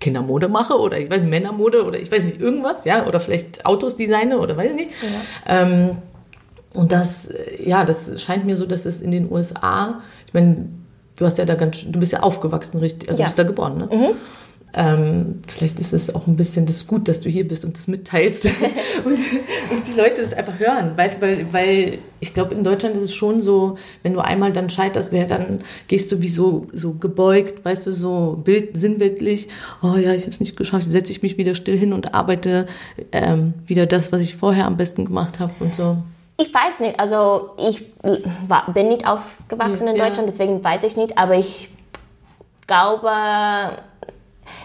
Speaker 1: Kindermode mache oder ich weiß nicht, Männermode oder ich weiß nicht, irgendwas, ja, oder vielleicht Autos designe oder weiß ich nicht. Ähm, und das, äh, ja, das scheint mir so, dass es in den USA, ich meine, du hast ja da ganz, du bist ja aufgewachsen, richtig, also
Speaker 2: Ja.
Speaker 1: du bist da geboren, ne? Ähm, vielleicht ist es auch ein bisschen das gut, dass du hier bist und das mitteilst und, und die Leute das einfach hören, weißt du, weil, weil ich glaube, in Deutschland ist es schon so, wenn du einmal dann scheiterst, ja, dann gehst du wie so, so gebeugt, weißt du, so bild, sinnbildlich, oh ja, ich habe es nicht geschafft, setze ich mich wieder still hin und arbeite ähm, wieder das, was ich vorher am besten gemacht habe und so.
Speaker 2: Ich weiß nicht, also ich war, bin nicht aufgewachsen in
Speaker 1: Ja.
Speaker 2: Deutschland, deswegen weiß ich nicht, aber ich glaube,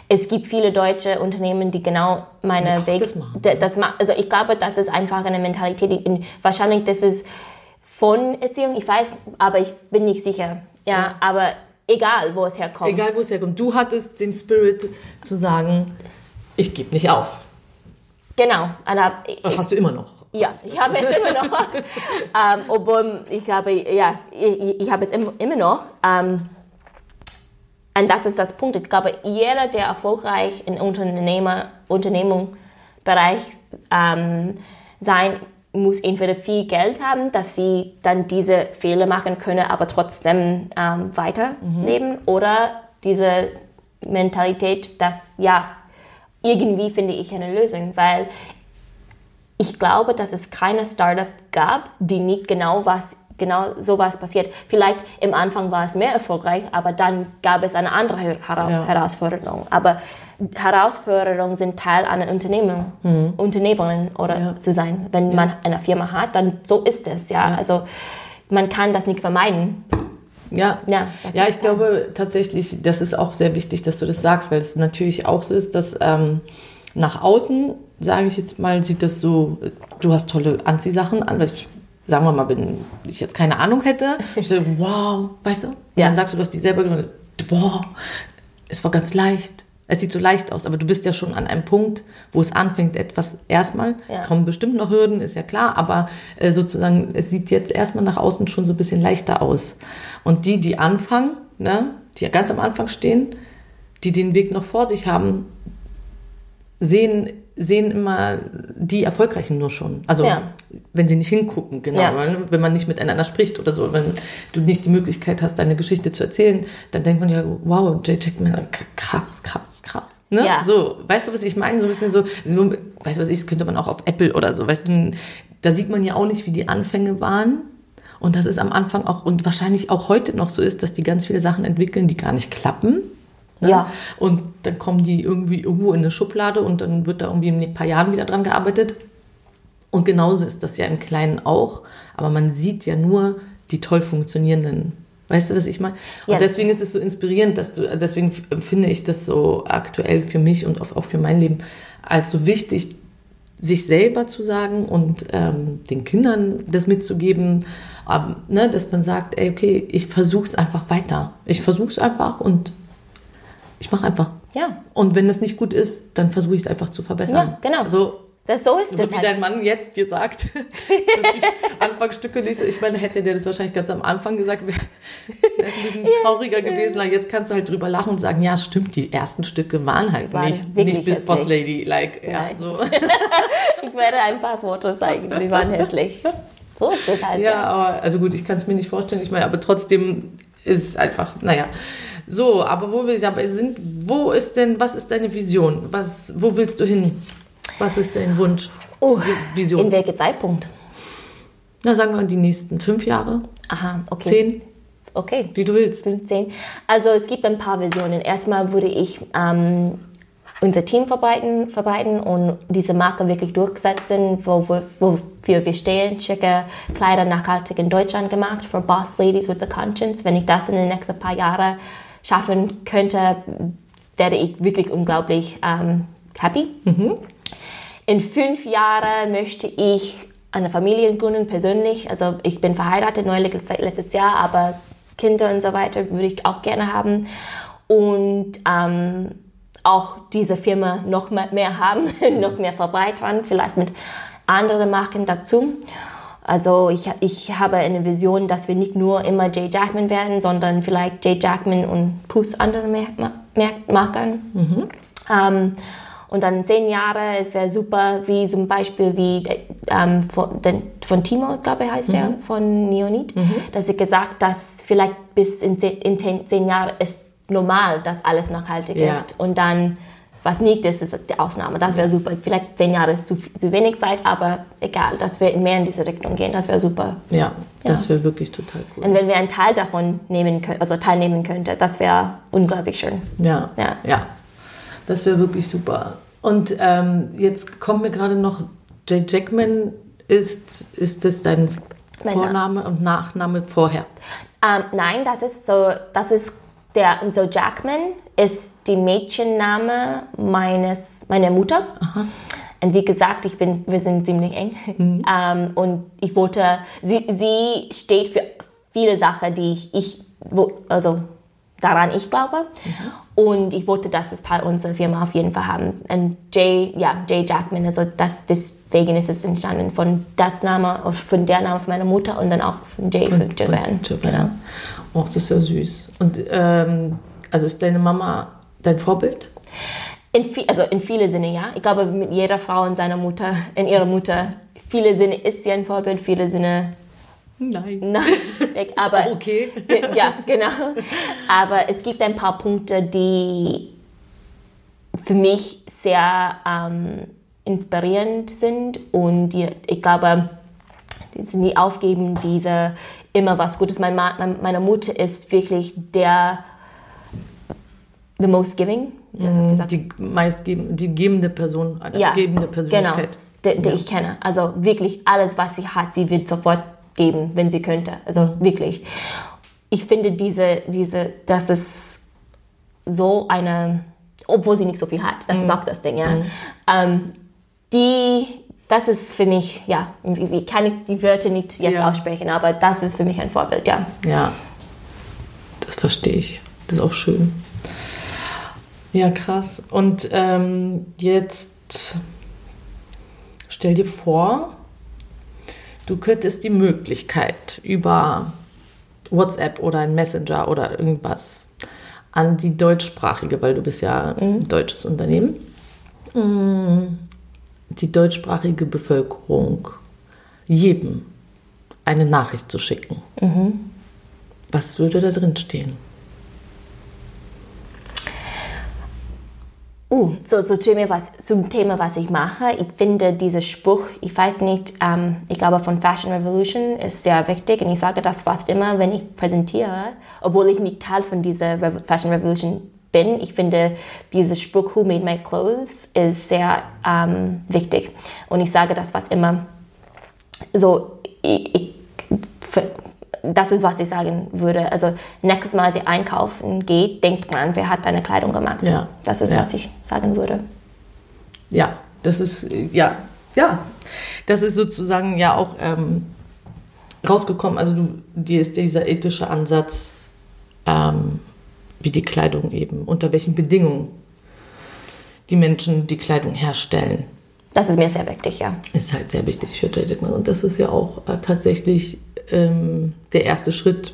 Speaker 2: es gibt viele deutsche Unternehmen, die genau meine
Speaker 1: Die
Speaker 2: Weg,
Speaker 1: das machen,
Speaker 2: das also ich glaube, das ist einfach eine Mentalität, in, wahrscheinlich das ist von Erziehung, ich weiß, aber ich bin nicht sicher, ja,
Speaker 1: Ja.
Speaker 2: aber egal, wo es herkommt.
Speaker 1: Egal, wo es herkommt. Du hattest den Spirit zu sagen, ich gebe nicht auf.
Speaker 2: Genau, aber ich,
Speaker 1: hast du immer noch.
Speaker 2: Ja, ich habe es immer noch. ähm, obwohl ich habe, ja, ich, ich habe es immer, immer noch. Ähm, und das ist das Punkt. Ich glaube, jeder, der erfolgreich in Unternehmer, Unternehmungsbereich ähm, sein muss entweder viel Geld haben, dass sie dann diese Fehler machen können, aber trotzdem ähm, weiterleben, oder diese Mentalität, dass ja irgendwie finde ich eine Lösung, weil ich glaube, dass es keine Startup gab, die nicht genau was genau sowas passiert. Vielleicht im Anfang war es mehr erfolgreich, aber dann gab es eine andere Her
Speaker 1: Ja.
Speaker 2: Herausforderung. Aber Herausforderungen sind Teil einer Unternehmung, Unternehmerin oder
Speaker 1: Mhm. Ja.
Speaker 2: zu sein. Wenn man eine Firma hat, dann so ist es. Ja, also man kann das nicht vermeiden.
Speaker 1: Ja,
Speaker 2: Ja,
Speaker 1: ja ich glaube tatsächlich, das ist auch sehr wichtig, dass du das sagst, weil es natürlich auch so ist, dass ähm, nach außen, sage ich jetzt mal, sieht das so, du hast tolle Anziehsachen an, weil ich, sagen wir mal, wenn ich jetzt keine Ahnung hätte, ich so, wow, weißt du? Und
Speaker 2: Ja.
Speaker 1: dann sagst du, du hast die selber gemacht, boah, es war ganz leicht. Es sieht so leicht aus, aber du bist ja schon an einem Punkt, wo es anfängt, etwas erstmal,
Speaker 2: Ja.
Speaker 1: kommen bestimmt noch Hürden, ist ja klar, aber äh, sozusagen, es sieht jetzt erstmal nach außen schon so ein bisschen leichter aus. Und die, die anfangen, ne, die ja ganz am Anfang stehen, die den Weg noch vor sich haben, sehen, sehen immer die Erfolgreichen nur schon. Also
Speaker 2: Ja.
Speaker 1: wenn sie nicht hingucken, genau.
Speaker 2: Ja.
Speaker 1: Wenn man nicht miteinander spricht oder so, wenn du nicht die Möglichkeit hast, deine Geschichte zu erzählen, dann denkt man ja, wow, Jay Checkman, k- krass, krass, krass. Ne?
Speaker 2: Ja.
Speaker 1: So, weißt du, was ich meine? So ein bisschen so, so weißt du, was ich, das könnte man auch auf Apple oder so, weißt du, da sieht man ja auch nicht, wie die Anfänge waren. Und das ist am Anfang auch, und wahrscheinlich auch heute noch so ist, dass die ganz viele Sachen entwickeln, die gar nicht klappen. Ne?
Speaker 2: Ja.
Speaker 1: Und dann kommen die irgendwie irgendwo in eine Schublade und dann wird da irgendwie in ein paar Jahren wieder dran gearbeitet. Und genauso ist das ja im Kleinen auch. Aber man sieht ja nur die toll funktionierenden Weißt du, was ich meine? Und
Speaker 2: Ja.
Speaker 1: deswegen ist es so inspirierend, dass du, deswegen finde ich das so aktuell für mich und auch für mein Leben als so wichtig, sich selber zu sagen und ähm, den Kindern das mitzugeben, ähm, ne, dass man sagt, ey, okay, ich versuche es einfach weiter. Ich versuche es einfach und ich mache einfach.
Speaker 2: Ja.
Speaker 1: Und wenn es nicht gut ist, dann versuche ich es einfach zu verbessern.
Speaker 2: Ja, genau.
Speaker 1: So,
Speaker 2: Das, so ist
Speaker 1: so
Speaker 2: es
Speaker 1: wie
Speaker 2: halt.
Speaker 1: dein Mann jetzt dir sagt, dass die Anfangsstücke nicht so, ich meine, hätte der das wahrscheinlich ganz am Anfang gesagt, wäre es ein bisschen trauriger gewesen. Aber jetzt kannst du halt drüber lachen und sagen, ja, stimmt, die ersten Stücke waren halt
Speaker 2: Waren
Speaker 1: nicht, nicht Boss. Lady, like, ja, so.
Speaker 2: Ich werde ein paar Fotos zeigen, die waren hässlich. So ist es halt.
Speaker 1: Ja, aber, also gut, ich kann es mir nicht vorstellen, ich meine, aber trotzdem ist es einfach, naja. So, aber wo wir dabei sind, wo ist denn, was ist deine Vision? Was, wo willst du hin? Was ist dein Wunsch?
Speaker 2: Oh,
Speaker 1: Vision?
Speaker 2: In welchem Zeitpunkt?
Speaker 1: Na, sagen wir mal die nächsten fünf Jahre,
Speaker 2: Aha, okay.
Speaker 1: zehn,
Speaker 2: Okay.
Speaker 1: wie du willst.
Speaker 2: 15. Also es gibt ein paar Versionen. Erstmal würde ich ähm, unser Team verbreiten, verbreiten und diese Marke wirklich durchsetzen, wo, wir- wofür wir stehen. Schicke Kleider nachhaltig in Deutschland gemacht für Boss Ladies with the Conscience. Wenn ich das in den nächsten paar Jahren schaffen könnte, werde ich wirklich unglaublich ähm, happy. In fünf Jahren möchte ich eine Familie gründen, persönlich. Also ich bin verheiratet, neulich letztes Jahr, aber Kinder und so weiter würde ich auch gerne haben. Und ähm, auch diese Firma noch mehr, mehr haben, noch mehr verbreitern, vielleicht mit anderen Marken dazu. Also ich, ich habe eine Vision, dass wir nicht nur immer Jay Jackman werden, sondern vielleicht Jay Jackman und plus andere Marken. Ähm, und dann zehn Jahre, es wäre super, wie zum Beispiel wie ähm, von, den, von Timo, glaube ich, heißt der, von Neonit, dass ich gesagt, dass vielleicht bis in zehn, in zehn Jahren ist normal, dass alles nachhaltig
Speaker 1: Ja.
Speaker 2: ist. Und dann, was nicht ist, ist die Ausnahme. Das wäre super. Vielleicht zehn Jahre ist zu, zu wenig Zeit, aber egal, dass wir mehr in diese Richtung gehen, das wäre super.
Speaker 1: Ja, das wäre wirklich total cool.
Speaker 2: Und wenn wir einen Teil davon nehmen können, also teilnehmen könnte, das wäre unglaublich schön.
Speaker 1: Ja,
Speaker 2: Ja.
Speaker 1: ja. Das wäre wirklich super. Und ähm, jetzt kommt mir gerade noch, Jay Jackman ist, ist das dein Vorname und Nachname vorher?
Speaker 2: Ähm, nein, das ist so, das ist der, so Jackman ist die Mädchenname meines, meiner Mutter. Und wie gesagt, ich bin, wir sind ziemlich eng. Ähm, und ich wollte, sie, sie steht für viele Sachen, die ich, ich wo, also daran ich glaube. Und ich wollte, dass es Teil unserer Firma auf jeden Fall haben. Und Jay, ja, Jay Jackman, also das, deswegen ist es entstanden von das Name, von der Name von meiner Mutter und dann auch von Jay für Javan.
Speaker 1: Javan. Och, das ist ja süß. Und ähm, also ist deine Mama dein Vorbild?
Speaker 2: In, vi- also in viele Sinne, ja. Ich glaube, mit jeder Frau in seiner Mutter, in ihrer Mutter, viele Sinne ist sie ein Vorbild, viele Sinne
Speaker 1: Nein.
Speaker 2: nein. Aber
Speaker 1: okay.
Speaker 2: ja, genau. Aber es gibt ein paar Punkte, die für mich sehr ähm, inspirierend sind und die, ich glaube, die sind nie aufgeben, diese immer was Gutes. Mein Ma mein- meine Mutter ist wirklich der the most giving. Gesagt,
Speaker 1: Die meistgebende, die gebende Person, eine
Speaker 2: ja,
Speaker 1: gebende Persönlichkeit.
Speaker 2: Genau, die, die
Speaker 1: Ja.
Speaker 2: ich kenne. Also wirklich alles, was sie hat, sie wird sofort geben, wenn sie könnte. Also
Speaker 1: Mhm.
Speaker 2: wirklich. Ich finde diese, diese, das ist so eine, obwohl sie nicht so viel hat, das
Speaker 1: Mhm.
Speaker 2: ist auch das Ding, ja. Ähm, die, das ist für mich, ja, wie, kann ich die Wörter nicht jetzt
Speaker 1: Ja.
Speaker 2: aussprechen, aber das ist für mich ein Vorbild, ja.
Speaker 1: Ja, das verstehe ich. Das ist auch schön. Ja, krass. Und ähm, jetzt stell dir vor, du könntest die Möglichkeit über WhatsApp oder ein Messenger oder irgendwas an die deutschsprachige, weil du bist ja ein deutsches Unternehmen, mm, die deutschsprachige Bevölkerung jedem eine Nachricht zu schicken. Was würde da drin stehen?
Speaker 2: Uh, so, so mir, was, zum Thema, was ich mache. Ich finde dieser Spruch, ich weiß nicht, ähm, ich glaube von Fashion Revolution ist sehr wichtig und ich sage das fast immer, wenn ich präsentiere, obwohl ich nicht Teil von dieser Revo Fashion Revolution bin. Ich finde dieser Spruch, Who Made My Clothes, ist sehr ähm, wichtig und ich sage das fast immer. So, ich, ich, das ist, was ich sagen würde. Also nächstes Mal, als ihr einkaufen geht, denkt man, wer hat deine Kleidung gemacht.
Speaker 1: Ja.
Speaker 2: Das ist,
Speaker 1: Ja.
Speaker 2: was ich sagen würde.
Speaker 1: Ja, das ist, ja, ja. Das ist sozusagen ja auch ähm, rausgekommen. Also du, dir ist dieser ethische Ansatz, ähm, wie die Kleidung eben, unter welchen Bedingungen die Menschen die Kleidung herstellen,
Speaker 2: Das ist mir sehr wichtig, ja.
Speaker 1: ist halt sehr wichtig für Jay Dickman. Und das ist ja auch äh, tatsächlich ähm, der erste Schritt.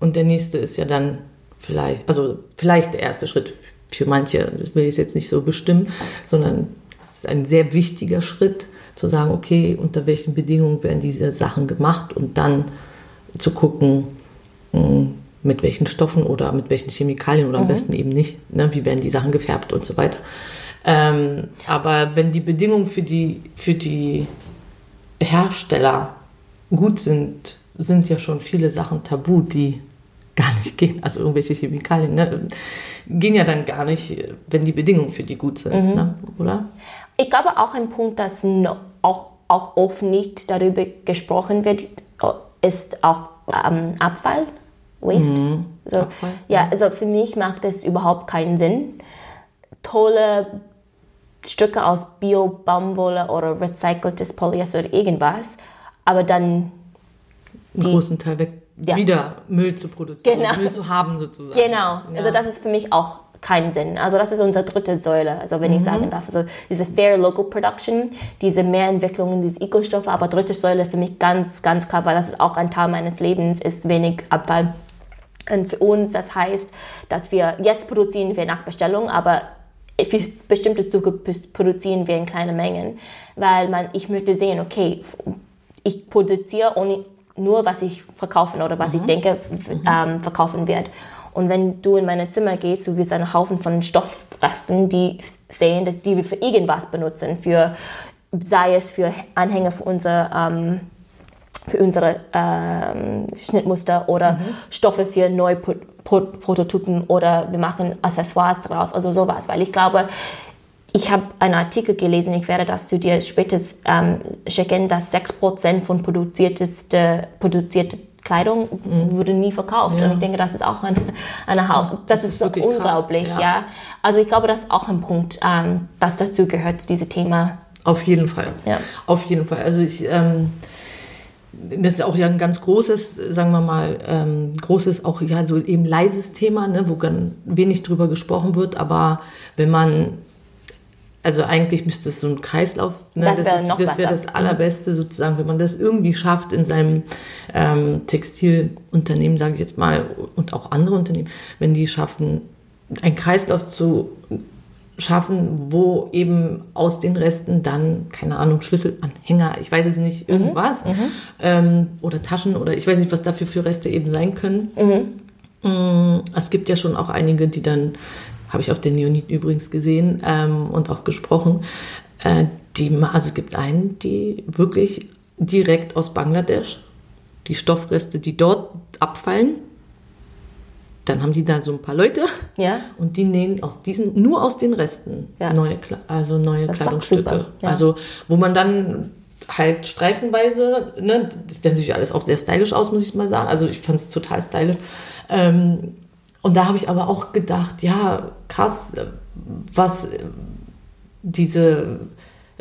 Speaker 1: Und der nächste ist ja dann vielleicht, also vielleicht der erste Schritt für manche, das will ich jetzt nicht so bestimmen, sondern es ist ein sehr wichtiger Schritt, zu sagen, okay, unter welchen Bedingungen werden diese Sachen gemacht und dann zu gucken, mh, mit welchen Stoffen oder mit welchen Chemikalien oder am besten eben nicht, ne, wie werden die Sachen gefärbt und so weiter. Ähm, aber wenn die Bedingungen für die, für die Hersteller gut sind, sind ja schon viele Sachen tabu, die gar nicht gehen. Also irgendwelche Chemikalien ne, gehen ja dann gar nicht, wenn die Bedingungen für die gut sind, ne, oder?
Speaker 2: Ich glaube auch ein Punkt, dass auch, auch oft nicht darüber gesprochen wird, ist auch ähm, Abfall, Waste. So,
Speaker 1: Abfall,
Speaker 2: ja, also für mich macht das überhaupt keinen Sinn. Tolle Stücke aus Bio-Baumwolle oder recyceltes Polyester oder irgendwas, aber dann
Speaker 1: Einen großen Teil weg,
Speaker 2: Ja.
Speaker 1: wieder Müll zu produzieren,
Speaker 2: Genau.
Speaker 1: also Müll zu haben sozusagen.
Speaker 2: Genau, also das ist für mich auch keinen Sinn. Also das ist unsere dritte Säule, also wenn ich sagen darf. Also diese Fair Local Production, diese Mehrentwicklungen, diese Ökostoffe, aber dritte Säule für mich ganz, ganz klar, weil das ist auch ein Teil meines Lebens, ist wenig Abfall. Und für uns, das heißt, dass wir, jetzt produzieren wir nach Bestellung, aber für bestimmte Züge produzieren wir in kleinen Mengen, weil man, ich möchte sehen, okay, ich produziere ohne, nur, was ich verkaufen oder was ich denke, ähm, verkaufen wird. Und wenn du in mein Zimmer gehst, du wirst einen Haufen von Stoffresten, die sehen, dass die wir für irgendwas benutzen, für, sei es für Anhänger für unser, ähm, für unsere ähm, Schnittmuster oder Stoffe für neue Pro Pro Prototypen oder wir machen Accessoires daraus, also sowas. Weil ich glaube, ich habe einen Artikel gelesen, ich werde das zu dir später ähm, schicken, dass 6% von produzierteste, produzierte Kleidung wurde nie verkauft.
Speaker 1: Ja.
Speaker 2: Und ich denke, das ist auch ein, eine Haupt... Das,
Speaker 1: das
Speaker 2: ist,
Speaker 1: ist
Speaker 2: so unglaublich,
Speaker 1: ja.
Speaker 2: ja. Also ich glaube, das ist auch ein Punkt, ähm, das dazu gehört, zu diesem Thema.
Speaker 1: Auf jeden Fall.
Speaker 2: Ja.
Speaker 1: Auf jeden Fall. Also ich, ähm, das ist auch ja ein ganz großes, sagen wir mal, ähm, großes, auch ja so eben leises Thema, ne, wo ganz wenig drüber gesprochen wird. Aber wenn man, also eigentlich müsste es so ein Kreislauf, ne,
Speaker 2: Das
Speaker 1: das,
Speaker 2: wäre
Speaker 1: das
Speaker 2: besser.
Speaker 1: das Allerbeste sozusagen, wenn man das irgendwie schafft in seinem ähm, Textilunternehmen, sage ich jetzt mal, und auch andere Unternehmen, wenn die schaffen, einen Kreislauf zu schaffen, wo eben aus den Resten dann, keine Ahnung, Schlüsselanhänger, ich weiß es nicht, irgendwas, ähm, oder Taschen oder ich weiß nicht, was dafür für Reste eben sein können. Mm, Es gibt ja schon auch einige, die dann, habe ich auf den Neonit übrigens gesehen ähm, und auch gesprochen, äh, die, also es gibt einen, die wirklich direkt aus Bangladesch, die Stoffreste, die dort abfallen, dann haben die da so ein paar Leute
Speaker 2: Ja.
Speaker 1: und die nähen aus diesen, nur aus den Resten
Speaker 2: Ja.
Speaker 1: neue, also neue
Speaker 2: Das
Speaker 1: Kleidungsstücke.
Speaker 2: ja.
Speaker 1: Also wo man dann halt streifenweise, ne, das sieht natürlich alles auch sehr stylisch aus, muss ich mal sagen. Also ich fand es total stylisch. Ähm, und da habe ich aber auch gedacht, ja, krass, was diese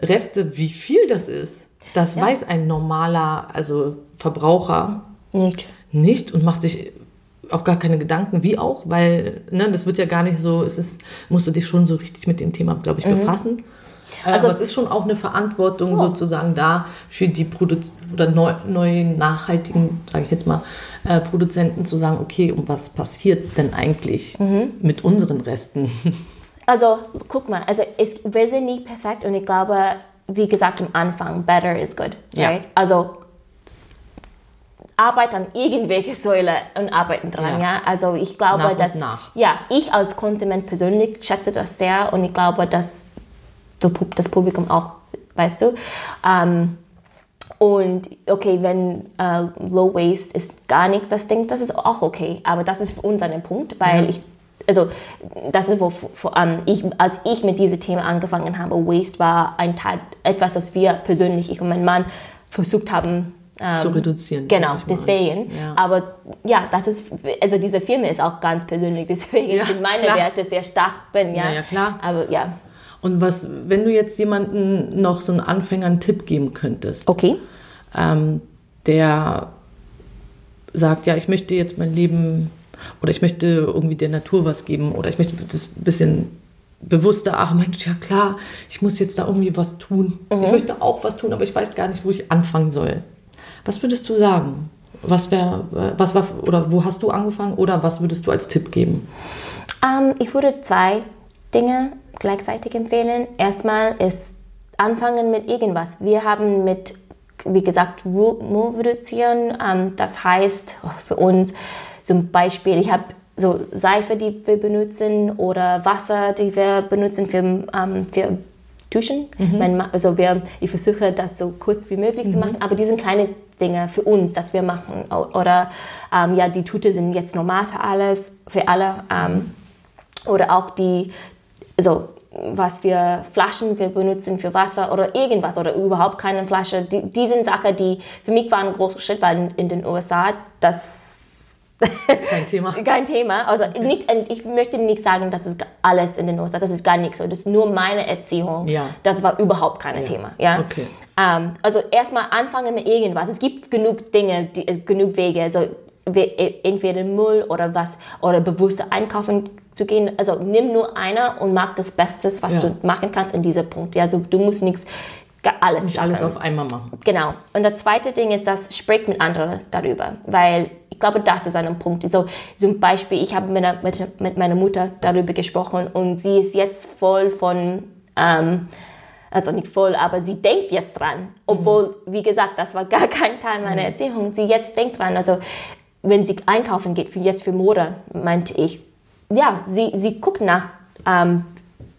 Speaker 1: Reste, wie viel das ist, das weiß ein normaler, also Verbraucher
Speaker 2: Nicht.
Speaker 1: nicht und macht sich auch gar keine Gedanken, wie auch, weil ne, das wird ja gar nicht so, es ist, musst du dich schon so richtig mit dem Thema, glaube ich, befassen. Äh,
Speaker 2: Also-
Speaker 1: aber es ist schon auch eine Verantwortung sozusagen da für die Produz oder neu, neuen nachhaltigen, sage ich jetzt mal, äh, Produzenten zu sagen, okay, und was passiert denn eigentlich mit unseren Resten?
Speaker 2: Also, guck mal, also es, wir sind nicht perfekt und ich glaube, wie gesagt am Anfang, better is good.
Speaker 1: Ja.
Speaker 2: Right? Also, Arbeit an irgendwelche Säule und arbeiten dran,
Speaker 1: Ja.
Speaker 2: ja. Also ich glaube,
Speaker 1: Nach
Speaker 2: dass
Speaker 1: nach.
Speaker 2: ja, ich als Konsument persönlich schätze das sehr und ich glaube, dass das Publikum auch, weißt du. Ähm, und okay, wenn äh, Low Waste ist gar nichts, das Ding, das ist auch okay. Aber das ist für uns ein Punkt, weil
Speaker 1: Ja.
Speaker 2: ich, also das ist, wo wo, ähm, ich, als ich mit diesem Thema angefangen habe, Waste war ein Teil, etwas, das wir persönlich, ich und mein Mann, versucht haben ähm,
Speaker 3: Zu reduzieren,
Speaker 2: Genau, deswegen.
Speaker 3: Ja.
Speaker 2: Aber ja, das ist, also diese Filme ist auch ganz persönlich, deswegen
Speaker 3: Ja,
Speaker 2: sind meine
Speaker 3: klar.
Speaker 2: Werte sehr stark drin, ja.
Speaker 3: Ja, klar.
Speaker 2: Aber ja.
Speaker 3: Und was, wenn du jetzt jemanden noch so einen Anfänger einen Tipp geben könntest,
Speaker 2: Okay.
Speaker 3: ähm, der sagt, ja, ich möchte jetzt mein Leben oder ich möchte irgendwie der Natur was geben oder ich möchte das ein bisschen bewusster, ach Mensch, ja klar, ich muss jetzt da irgendwie was tun. Ich möchte auch was tun, aber ich weiß gar nicht, wo ich anfangen soll. Was würdest du sagen? Was wäre, was war, oder wo hast du angefangen oder was würdest du als Tipp geben?
Speaker 2: Ähm, ich würde zwei Dinge gleichzeitig empfehlen. Erstmal ist anfangen mit irgendwas. Wir haben mit, wie gesagt, Müll reduzieren. Ähm, das heißt oh, für uns zum Beispiel, ich habe so Seife, die wir benutzen oder Wasser, die wir benutzen für, ähm, für Duschen. Mein Ma- also wir, ich versuche das so kurz wie möglich zu machen, aber die sind kleine Dinge für uns, dass wir machen. Oder ähm, ja, die Tüte sind jetzt normal für alles, für alle. Ähm, oder auch die, also was wir Flaschen wir benutzen für Wasser oder irgendwas oder überhaupt keine Flasche. Die, die sind Sachen, die für mich waren ein großer Schritt, weil in, in den USA das
Speaker 3: Kein Thema.
Speaker 2: kein Thema. Also nicht, ich möchte nicht sagen, das ist alles in den USA, das ist gar nicht so. Das ist nur meine Erziehung.
Speaker 3: Ja.
Speaker 2: Das war überhaupt kein
Speaker 3: Ja.
Speaker 2: Thema. Ja?
Speaker 3: Okay.
Speaker 2: Ähm, also erstmal anfangen mit irgendwas. Es gibt genug Dinge, die, äh, genug Wege. Also e- entweder Müll oder was oder bewusster einkaufen zu gehen. Also nimm nur einer und mach das Beste, was
Speaker 3: Ja.
Speaker 2: du machen kannst in diesem Punkt. Ja, also du musst nichts alles
Speaker 3: Nicht alles auf einmal machen.
Speaker 2: Genau. Und das zweite Ding ist, das spricht mit anderen darüber, weil glaube, das ist ein Punkt. So zum Beispiel, ich habe mit, mit, mit meiner Mutter darüber gesprochen und sie ist jetzt voll von, ähm, also nicht voll, aber sie denkt jetzt dran, obwohl, wie gesagt, das war gar kein Teil meiner Erziehung. Sie jetzt denkt dran, also wenn sie einkaufen geht, für jetzt für Mode, meinte ich, ja, sie, sie guckt nach ähm,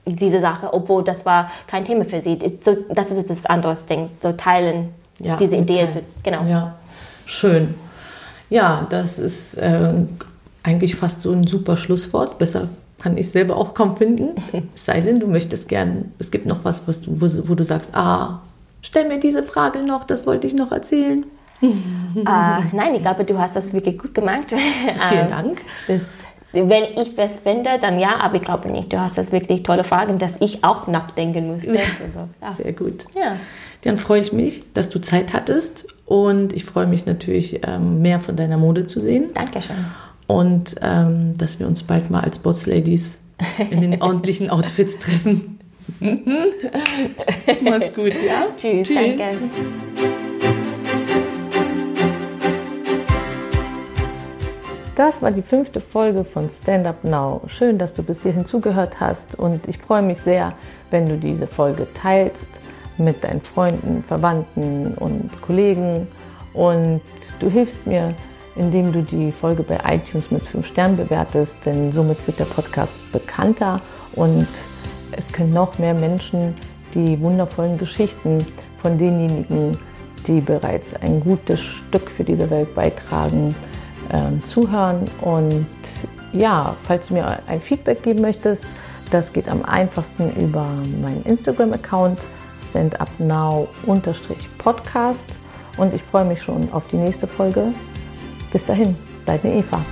Speaker 2: diese Sache, obwohl das war kein Thema für sie. So, das ist das andere Ding, so teilen,
Speaker 3: Ja,
Speaker 2: diese Idee.
Speaker 3: mitteilen.
Speaker 2: Zu, genau.
Speaker 3: Ja, schön. Ja, das ist äh, eigentlich fast so ein super Schlusswort. Besser kann ich selber auch kaum finden. Es sei denn, du möchtest gern, es gibt noch was, was du, wo, wo du sagst, ah, stell mir diese Frage noch, das wollte ich noch erzählen.
Speaker 2: Äh, nein, ich glaube, du hast das wirklich gut gemacht.
Speaker 3: Vielen
Speaker 2: Ähm,
Speaker 3: Dank.
Speaker 2: Das, wenn ich was finde, dann ja, aber ich glaube nicht. Du hast das wirklich tolle Fragen, dass ich auch nachdenken musste. Also, ja.
Speaker 3: Sehr gut.
Speaker 2: Ja.
Speaker 3: Dann freue ich mich, dass du Zeit hattest und ich freue mich natürlich, ähm, mehr von deiner Mode zu sehen
Speaker 2: Dankeschön.
Speaker 3: und ähm, dass wir uns bald mal als Boss-Ladies in den ordentlichen Outfits treffen. Mach's gut, ja?
Speaker 2: Tschüss,
Speaker 3: Tschüss.
Speaker 2: danke.
Speaker 1: Das war die fünfte Folge von Stand Up Now. Schön, dass du bis hierhin zugehört hast und ich freue mich sehr, wenn du diese Folge teilst mit deinen Freunden, Verwandten und Kollegen und du hilfst mir, indem du die Folge bei iTunes mit 5 Sternen bewertest, denn somit wird der Podcast bekannter und es können noch mehr Menschen die wundervollen Geschichten von denjenigen, die bereits ein gutes Stück für diese Welt beitragen, ähm, zuhören. Und ja, falls du mir ein Feedback geben möchtest, das geht am einfachsten über meinen Instagram-Account standupnow-podcast. Und ich freue mich schon auf die nächste Folge. Bis dahin, deine Eva.